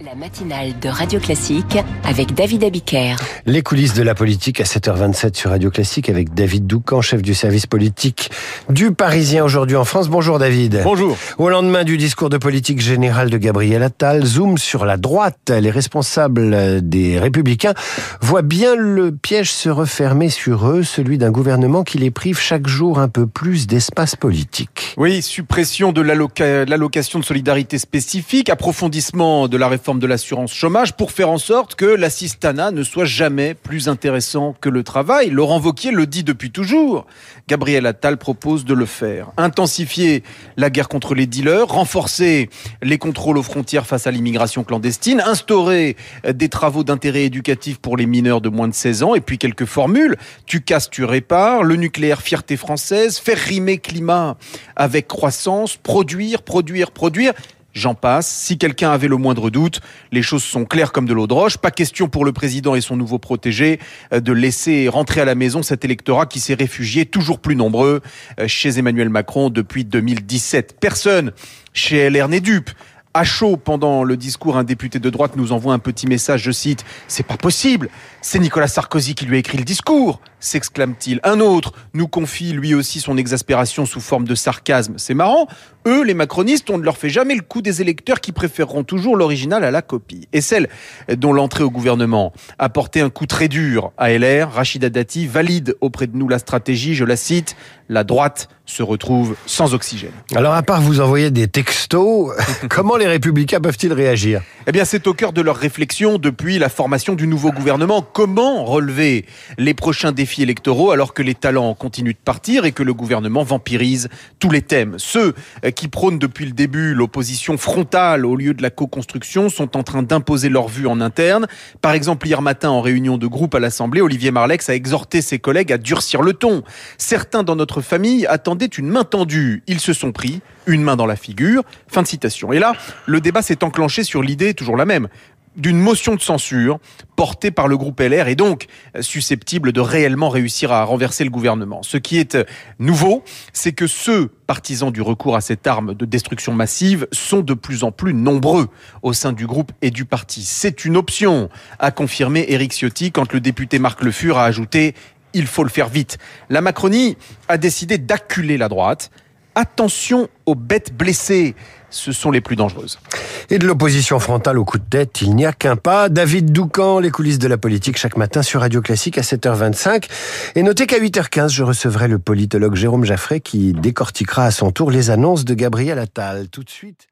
La matinale de Radio Classique avec David Abiker. Les coulisses de la politique à 7h27 sur Radio Classique avec David Doucan, chef du service politique du Parisien aujourd'hui en France. Bonjour David. Bonjour. Au lendemain du discours de politique générale de Gabriel Attal, zoom sur la droite. Les responsables des Républicains voient bien le piège se refermer sur eux, celui d'un gouvernement qui les prive chaque jour un peu plus d'espace politique. Oui, suppression de l'allocation de solidarité spécifique, approfondissement de la réforme de l'assurance chômage pour faire en sorte que l'assistanat ne soit jamais plus intéressant que le travail. Laurent Vauquier le dit depuis toujours. Gabriel Attal propose de le faire. Intensifier la guerre contre les dealers, renforcer les contrôles aux frontières face à l'immigration clandestine, instaurer des travaux d'intérêt éducatif pour les mineurs de moins de 16 ans et puis quelques formules. Tu casses, tu répares, le nucléaire fierté française, faire rimer climat avec croissance, produire, produire, produire. J'en passe. Si quelqu'un avait le moindre doute, les choses sont claires comme de l'eau de roche. Pas question pour le président et son nouveau protégé euh, de laisser rentrer à la maison cet électorat qui s'est réfugié toujours plus nombreux euh, chez Emmanuel Macron depuis 2017. Personne chez LR n'est dupe à chaud pendant le discours, un député de droite nous envoie un petit message, je cite, C'est pas possible, c'est Nicolas Sarkozy qui lui a écrit le discours, s'exclame-t-il. Un autre nous confie lui aussi son exaspération sous forme de sarcasme. C'est marrant, eux, les macronistes, on ne leur fait jamais le coup des électeurs qui préféreront toujours l'original à la copie. Et celle dont l'entrée au gouvernement a porté un coup très dur à LR, Rachida Dati, valide auprès de nous la stratégie, je la cite, la droite se retrouve sans oxygène. Alors à part vous envoyer des textos, comment les républicains peuvent-ils réagir? Eh bien c'est au cœur de leur réflexion depuis la formation du nouveau gouvernement. Comment relever les prochains défis électoraux alors que les talents continuent de partir et que le gouvernement vampirise tous les thèmes? Ceux qui prônent depuis le début l'opposition frontale au lieu de la co-construction sont en train d'imposer leur vue en interne. Par exemple hier matin en réunion de groupe à l'Assemblée, Olivier Marlex a exhorté ses collègues à durcir le ton. Certains dans notre famille attendaient une main tendue. Ils se sont pris une main dans la figure. Fin de citation. Et là, le débat s'est enclenché sur l'idée, toujours la même, d'une motion de censure portée par le groupe LR et donc susceptible de réellement réussir à renverser le gouvernement. Ce qui est nouveau, c'est que ceux partisans du recours à cette arme de destruction massive sont de plus en plus nombreux au sein du groupe et du parti. C'est une option, a confirmé Éric Ciotti quand le député Marc Le Fur a ajouté il faut le faire vite. La Macronie a décidé d'acculer la droite. Attention aux bêtes blessées, ce sont les plus dangereuses. Et de l'opposition frontale au coup de tête, il n'y a qu'un pas. David Doucan, les coulisses de la politique, chaque matin sur Radio Classique à 7h25. Et notez qu'à 8h15, je recevrai le politologue Jérôme Jaffray qui décortiquera à son tour les annonces de Gabriel Attal. Tout de suite.